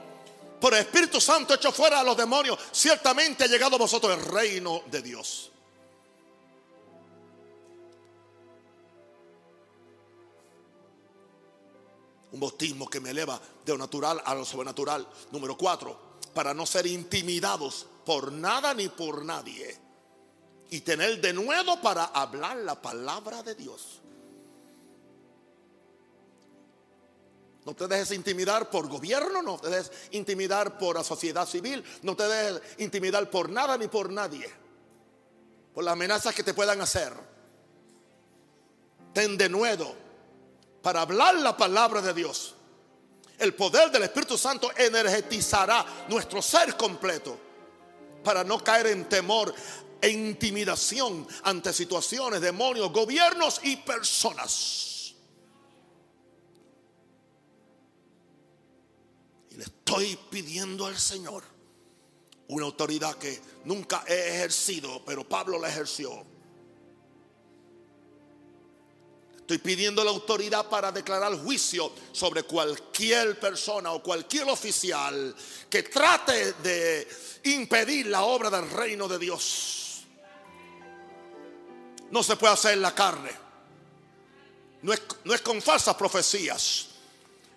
por el Espíritu Santo hecho fuera a los demonios, ciertamente ha llegado a vosotros el reino de Dios. Un bautismo que me eleva de lo natural a lo sobrenatural. Número cuatro, para no ser intimidados por nada ni por nadie. Y tener de nuevo para hablar la palabra de Dios. No te dejes intimidar por gobierno, no te dejes intimidar por la sociedad civil, no te dejes intimidar por nada ni por nadie, por las amenazas que te puedan hacer. Ten de nuevo para hablar la palabra de Dios. El poder del Espíritu Santo energetizará nuestro ser completo para no caer en temor e intimidación ante situaciones, demonios, gobiernos y personas. Y le estoy pidiendo al Señor una autoridad que nunca he ejercido, pero Pablo la ejerció Estoy pidiendo la autoridad para declarar juicio sobre cualquier persona o cualquier oficial que trate de impedir la obra del reino de Dios. No se puede hacer en la carne. No es, no es con falsas profecías.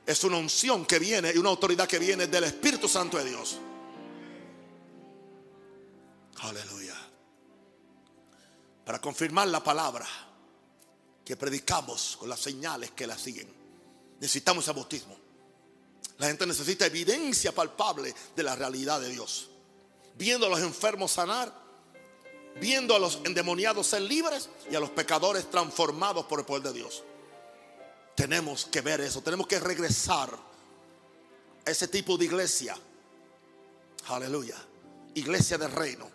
Es una unción que viene y una autoridad que viene del Espíritu Santo de Dios. Aleluya. Para confirmar la palabra que predicamos con las señales que la siguen. Necesitamos el bautismo. La gente necesita evidencia palpable de la realidad de Dios. Viendo a los enfermos sanar, viendo a los endemoniados ser libres y a los pecadores transformados por el poder de Dios. Tenemos que ver eso, tenemos que regresar a ese tipo de iglesia. Aleluya. Iglesia del reino.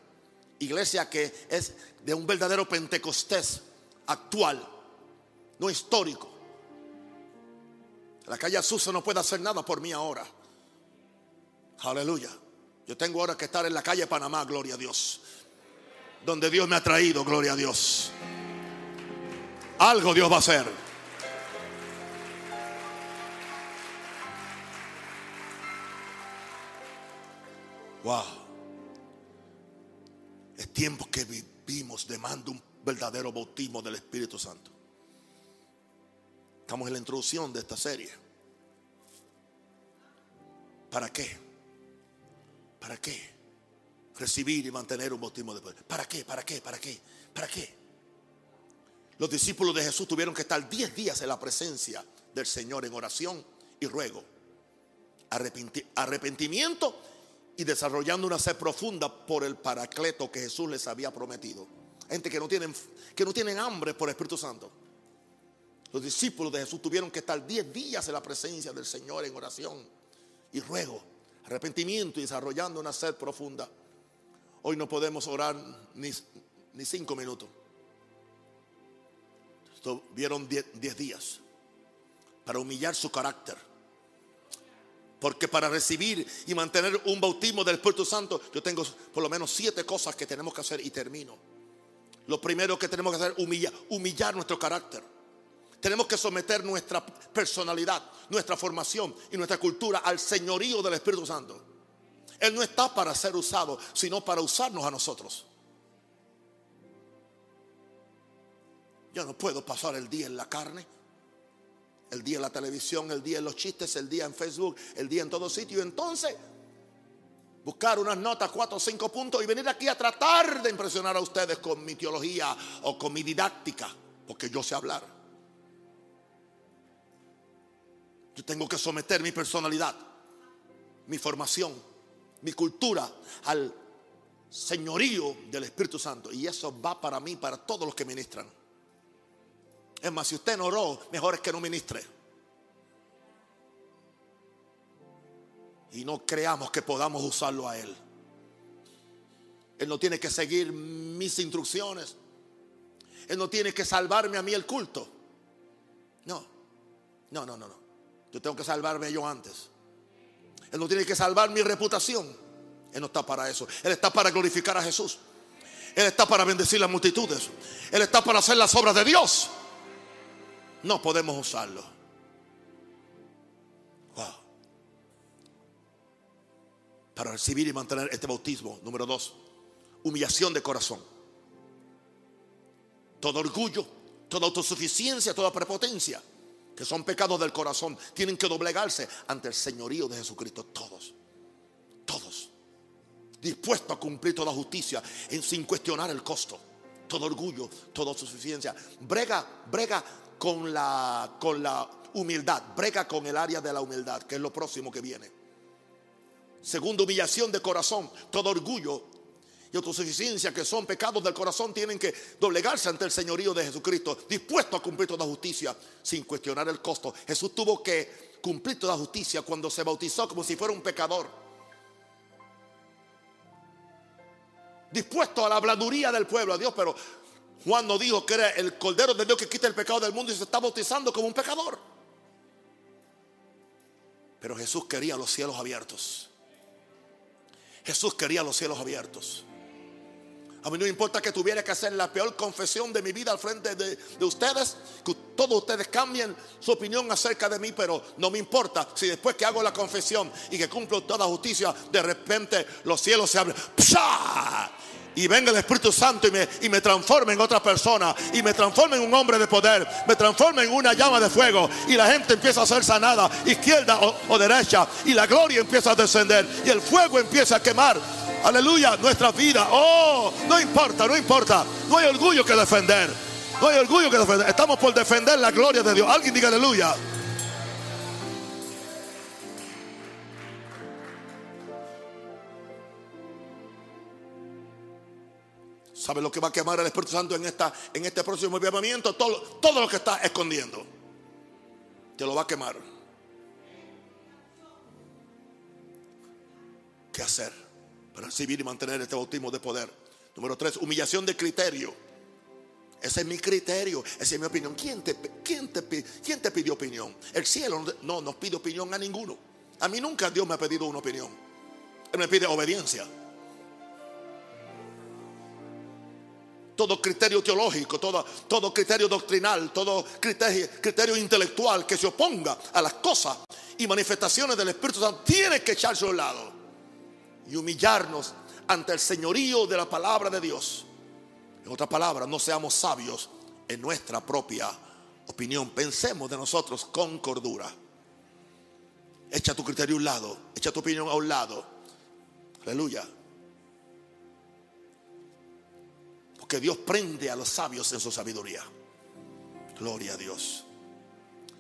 Iglesia que es de un verdadero Pentecostés actual no histórico. La calle Azusa no puede hacer nada por mí ahora. Aleluya. Yo tengo ahora que estar en la calle Panamá, gloria a Dios. Donde Dios me ha traído, gloria a Dios. Algo Dios va a hacer. Wow. Es tiempo que vivimos demanda un verdadero bautismo del Espíritu Santo. Estamos en la introducción de esta serie. ¿Para qué? ¿Para qué? Recibir y mantener un bautismo de poder. ¿Para qué? ¿Para qué? ¿Para qué? ¿Para qué? Los discípulos de Jesús tuvieron que estar 10 días en la presencia del Señor en oración y ruego. Arrepentimiento y desarrollando una sed profunda por el paracleto que Jesús les había prometido. Gente que no tienen, que no tienen hambre por el Espíritu Santo. Los discípulos de Jesús tuvieron que estar 10 días en la presencia del Señor en oración y ruego, arrepentimiento y desarrollando una sed profunda. Hoy no podemos orar ni, ni cinco minutos. Tuvieron 10 días para humillar su carácter. Porque para recibir y mantener un bautismo del Espíritu Santo, yo tengo por lo menos siete cosas que tenemos que hacer y termino. Lo primero que tenemos que hacer es humillar, humillar nuestro carácter. Tenemos que someter nuestra personalidad, nuestra formación y nuestra cultura al señorío del Espíritu Santo. Él no está para ser usado, sino para usarnos a nosotros. Yo no puedo pasar el día en la carne, el día en la televisión, el día en los chistes, el día en Facebook, el día en todo sitio. Entonces, buscar unas notas, cuatro o cinco puntos y venir aquí a tratar de impresionar a ustedes con mi teología o con mi didáctica, porque yo sé hablar. Yo tengo que someter mi personalidad, mi formación, mi cultura al señorío del Espíritu Santo. Y eso va para mí, para todos los que ministran. Es más, si usted no oró, mejor es que no ministre. Y no creamos que podamos usarlo a Él. Él no tiene que seguir mis instrucciones. Él no tiene que salvarme a mí el culto. No, no, no, no. no. Yo tengo que salvarme yo antes. Él no tiene que salvar mi reputación. Él no está para eso. Él está para glorificar a Jesús. Él está para bendecir las multitudes. Él está para hacer las obras de Dios. No podemos usarlo. Wow. para recibir y mantener este bautismo. Número dos, humillación de corazón. Todo orgullo, toda autosuficiencia, toda prepotencia, que son pecados del corazón, tienen que doblegarse ante el señorío de Jesucristo. Todos, todos. Dispuestos a cumplir toda justicia sin cuestionar el costo. Todo orgullo, toda autosuficiencia. Brega, brega con la, con la humildad. Brega con el área de la humildad, que es lo próximo que viene. Segundo, humillación de corazón. Todo orgullo y autosuficiencia, que son pecados del corazón, tienen que doblegarse ante el señorío de Jesucristo, dispuesto a cumplir toda justicia sin cuestionar el costo. Jesús tuvo que cumplir toda justicia cuando se bautizó como si fuera un pecador. Dispuesto a la bladuría del pueblo, a Dios, pero Juan no dijo que era el Cordero de Dios que quita el pecado del mundo y se está bautizando como un pecador. Pero Jesús quería los cielos abiertos. Jesús quería los cielos abiertos. A mí no importa que tuviera que hacer la peor confesión de mi vida al frente de, ustedes, que todos ustedes cambien su opinión acerca de mí, pero no me importa si después que hago la confesión y que cumplo toda justicia, de repente los cielos se abren. Y venga el Espíritu Santo y me, y me transforme en otra persona. Y me transforme en un hombre de poder. Me transforme en una llama de fuego. Y la gente empieza a ser sanada, izquierda o, o derecha. Y la gloria empieza a descender. Y el fuego empieza a quemar Aleluya, nuestra vida. Oh, no importa, no importa. No hay orgullo que defender. No hay orgullo que defender. Estamos por defender la gloria de Dios. Alguien diga aleluya. ¿Sabe lo que va a quemar el Espíritu Santo en, esta, en este próximo avivamiento? Todo, todo lo que está escondiendo. Te lo va a quemar. ¿Qué hacer? Recibir y mantener este bautismo de poder. Número tres, humillación de criterio. Ese es mi criterio, esa es mi opinión. ¿Quién te, quién te, quién te pidió opinión? El cielo no nos pide opinión a ninguno. A mí nunca Dios me ha pedido una opinión. Él me pide obediencia. Todo criterio teológico, todo, todo criterio doctrinal, todo criterio, criterio intelectual que se oponga a las cosas y manifestaciones del Espíritu Santo tiene que echarse a un lado y humillarnos ante el señorío de la palabra de Dios. En otras palabras, no seamos sabios en nuestra propia opinión. Pensemos de nosotros con cordura. Echa tu criterio a un lado, echa tu opinión a un lado. Aleluya. Porque Dios prende a los sabios en su sabiduría. Gloria a Dios.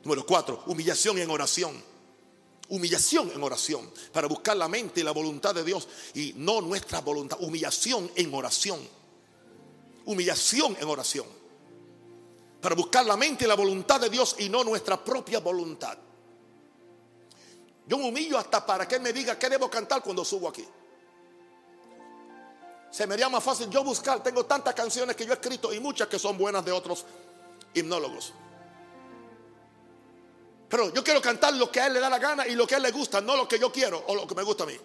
Número cuatro, humillación en oración humillación en oración, para buscar la mente y la voluntad de Dios y no nuestra voluntad, humillación en oración, humillación en oración, para buscar la mente y la voluntad de Dios y no nuestra propia voluntad. Yo me humillo hasta para que Él me diga qué debo cantar cuando subo aquí. Se me haría más fácil yo buscar, tengo tantas canciones que yo he escrito y muchas que son buenas de otros himnólogos. Pero yo quiero cantar lo que a él le da la gana y lo que a él le gusta, no lo que yo quiero o lo que me gusta a mí.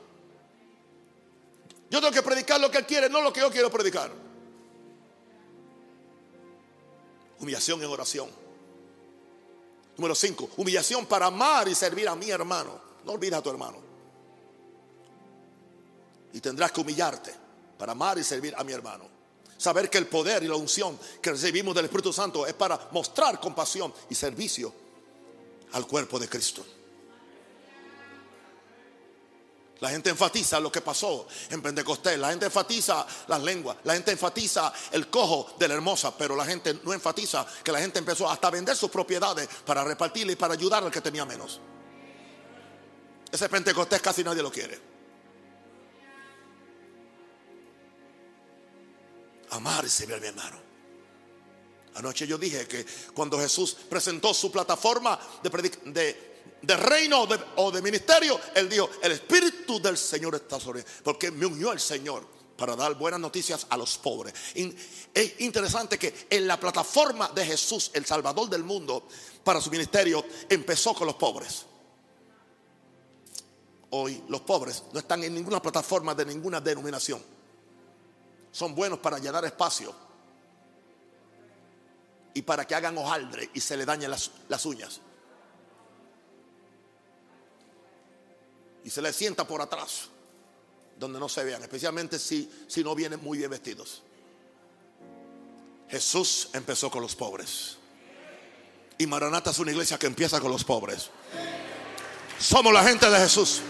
Yo tengo que predicar lo que él quiere, no lo que yo quiero predicar. Humillación en oración. Número 5. Humillación para amar y servir a mi hermano. No olvides a tu hermano. Y tendrás que humillarte para amar y servir a mi hermano. Saber que el poder y la unción que recibimos del Espíritu Santo es para mostrar compasión y servicio al cuerpo de Cristo. La gente enfatiza lo que pasó en Pentecostés. La gente enfatiza las lenguas. La gente enfatiza el cojo de la hermosa. Pero la gente no enfatiza que la gente empezó hasta a vender sus propiedades para repartirle y para ayudar al que tenía menos. Ese Pentecostés casi nadie lo quiere. Amar y servir a mi hermano. Anoche yo dije que cuando Jesús presentó su plataforma de, reino o de ministerio, Él dijo, el Espíritu del Señor está sobre mí, porque me unió el Señor para dar buenas noticias a los pobres. Es interesante que en la plataforma de Jesús, el Salvador del mundo, para su ministerio, empezó con los pobres. Hoy los pobres no están en ninguna plataforma de ninguna denominación. Son buenos para llenar espacio y para que hagan hojaldre y se le dañen las, uñas. Y se le sienta por atrás. donde no se vean, especialmente si, si no vienen muy bien vestidos. Jesús empezó con los pobres. Y Maranata es una iglesia que empieza con los pobres. Somos la gente de Jesús.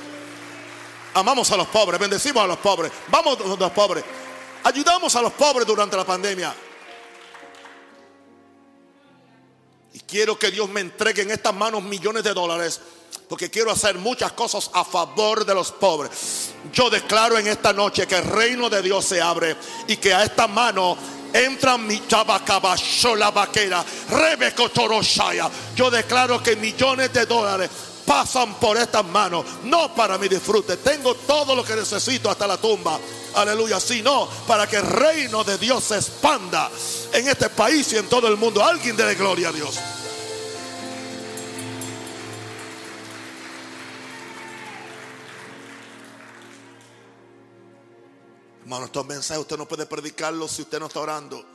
Amamos a los pobres, bendecimos a los pobres. Vamos a los pobres. Ayudamos a los pobres durante la pandemia. Quiero que Dios me entregue en estas manos millones de dólares. Porque quiero hacer muchas cosas a favor de los pobres. Yo declaro en esta noche que el reino de Dios se abre y que a esta mano entra mi la vaquera, Rebeco. Yo declaro que millones de dólares pasan por estas manos, no para mi disfrute. Tengo todo lo que necesito hasta la tumba. Aleluya, sino para que el reino de Dios se expanda en este país y en todo el mundo. Alguien dé gloria a Dios. Hermano, estos mensajes usted no puede predicarlos si usted no está orando.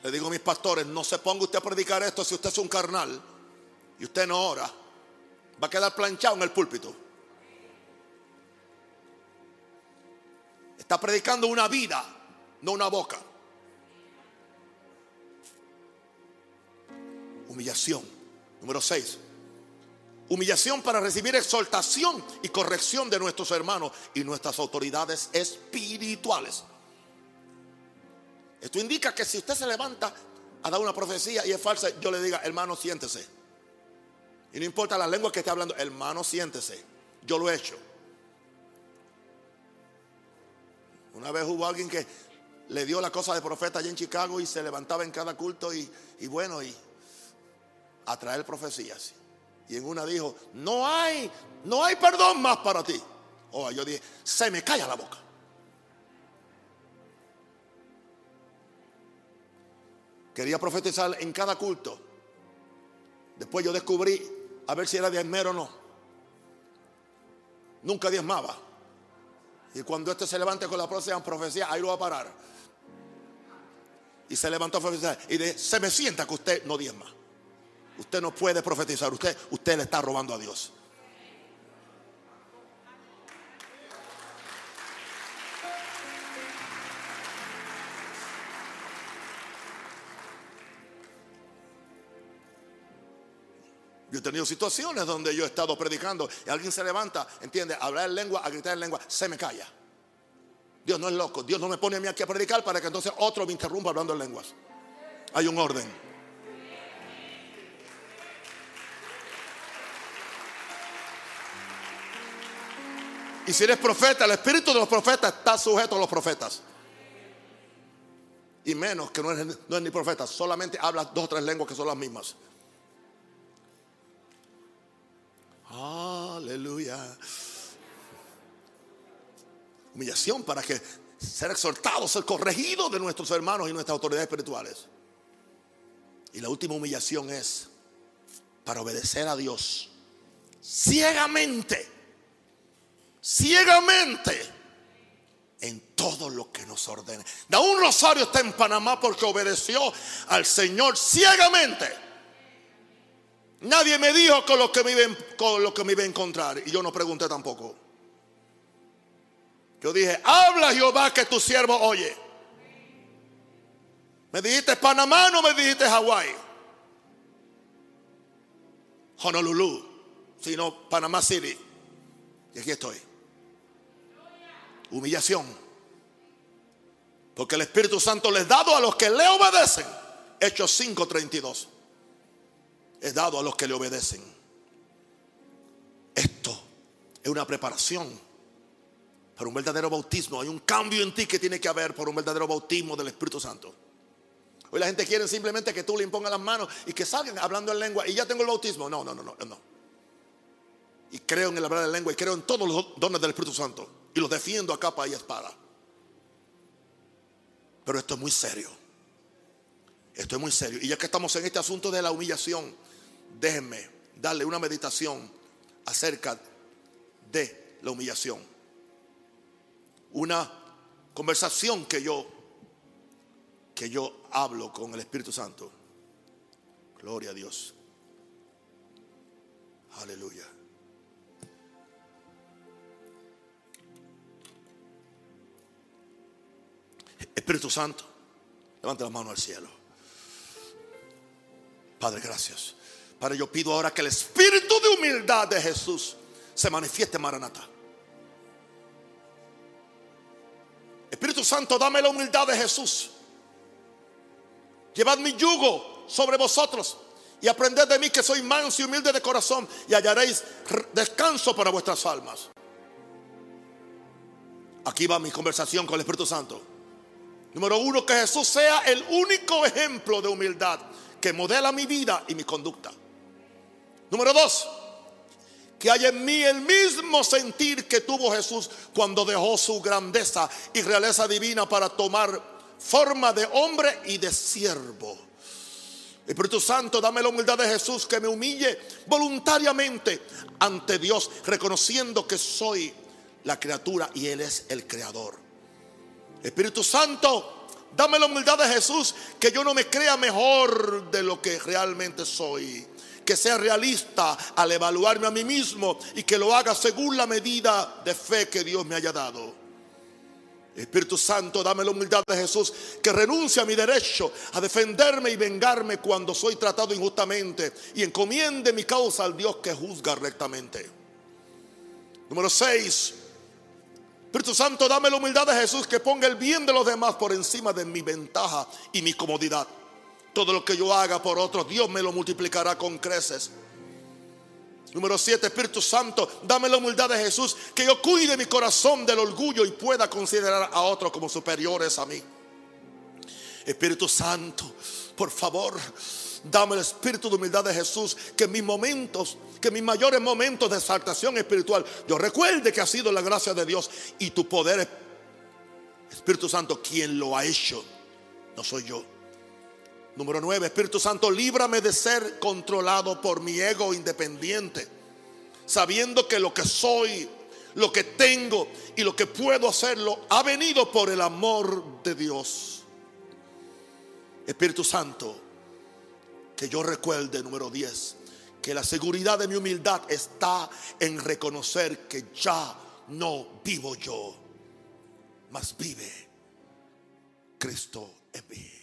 Le digo a mis pastores, no se ponga usted a predicar esto si usted es un carnal y usted no ora. Va a quedar planchado en el púlpito. Está predicando una vida, no una boca. Humillación. Número 6. Humillación para recibir exaltación y corrección de nuestros hermanos y nuestras autoridades espirituales. Esto indica que si usted se levanta a dar una profecía y es falsa, yo le diga, hermano, siéntese. Y no importa la lengua que esté hablando, hermano, siéntese. Yo lo he hecho. Una vez hubo alguien que le dio la cosa de profeta allá en Chicago y se levantaba en cada culto y, y bueno, y a traer profecías. Y en una dijo, no hay, no hay perdón más para ti. O oh, yo dije, se me calla la boca. Quería profetizar en cada culto. Después yo descubrí a ver si era diezmero o no. Nunca diezmaba. Y cuando este se levante con la próxima profecía, ahí lo va a parar. Y se levantó a profetizar. Y de, se me sienta que usted no diezma. Usted no puede profetizar. Usted, usted le está robando a Dios. Yo he tenido situaciones donde yo he estado predicando y alguien se levanta, entiende, a hablar en lengua, a gritar en lengua, se me calla. Dios no es loco. Dios no me pone a mí aquí a predicar para que entonces otro me interrumpa hablando en lenguas. Hay un orden. Y si eres profeta, el espíritu de los profetas está sujeto a los profetas. Y menos que no es, ni profeta, solamente habla dos o tres lenguas que son las mismas. Aleluya. Humillación para que ser exhortado, ser corregido de nuestros hermanos y nuestras autoridades espirituales. Y la última humillación es para obedecer a Dios ciegamente ciegamente en todo lo que nos ordene. Da un Rosario está en Panamá porque obedeció al Señor ciegamente. Nadie me dijo con lo que me iba, con lo que me iba a encontrar y yo no pregunté tampoco. Yo dije, habla Jehová que tu siervo oye. Me dijiste Panamá, no me dijiste Hawái. Honolulu, sino Panamá City. Y aquí estoy. Humillación. Porque el Espíritu Santo les dado a los que le obedecen. Hechos 5:32. Es dado a los que le obedecen. Esto es una preparación para un verdadero bautismo. Hay un cambio en ti que tiene que haber por un verdadero bautismo del Espíritu Santo. Hoy la gente quiere simplemente que tú le impongas las manos y que salgan hablando en lengua y ya tengo el bautismo. No, no, no, no, no. Y creo en el hablar en lengua y creo en todos los dones del Espíritu Santo. Y los defiendo a capa y espada. Pero esto es muy serio. Esto es muy serio. Y ya que estamos en este asunto de la humillación, déjenme darle una meditación acerca de la humillación. Una conversación que yo que yo hablo con el Espíritu Santo. Gloria a Dios. Aleluya. Espíritu Santo, levante la mano al cielo. Padre, gracias. Padre, yo pido ahora que el espíritu de humildad de Jesús se manifieste en Maranata. Espíritu Santo, dame la humildad de Jesús. Llevad mi yugo sobre vosotros y aprended de mí que soy manso y humilde de corazón y hallaréis descanso para vuestras almas. Aquí va mi conversación con el Espíritu Santo. Número uno, que Jesús sea el único ejemplo de humildad que modela mi vida y mi conducta. Número dos, que haya en mí el mismo sentir que tuvo Jesús cuando dejó su grandeza y realeza divina para tomar forma de hombre y de siervo. Espíritu Santo, dame la humildad de Jesús que me humille voluntariamente ante Dios, reconociendo que soy la criatura y Él es el creador. Espíritu Santo, dame la humildad de Jesús que yo no me crea mejor de lo que realmente soy. Que sea realista al evaluarme a mí mismo y que lo haga según la medida de fe que Dios me haya dado. Espíritu Santo, dame la humildad de Jesús que renuncie a mi derecho a defenderme y vengarme cuando soy tratado injustamente y encomiende mi causa al Dios que juzga rectamente. Número 6. Espíritu Santo, dame la humildad de Jesús que ponga el bien de los demás por encima de mi ventaja y mi comodidad. Todo lo que yo haga por otros, Dios me lo multiplicará con creces. Número 7, Espíritu Santo, dame la humildad de Jesús, que yo cuide mi corazón del orgullo y pueda considerar a otros como superiores a mí. Espíritu Santo, por favor, dame el espíritu de humildad de Jesús, que mis momentos, que mis mayores momentos de exaltación espiritual, yo recuerde que ha sido la gracia de Dios y tu poder, Espíritu Santo, quien lo ha hecho, no soy yo. Número 9, Espíritu Santo, líbrame de ser controlado por mi ego independiente, sabiendo que lo que soy, lo que tengo y lo que puedo hacerlo ha venido por el amor de Dios. Espíritu Santo, que yo recuerde, número 10, que la seguridad de mi humildad está en reconocer que ya no vivo yo, mas vive Cristo en mí.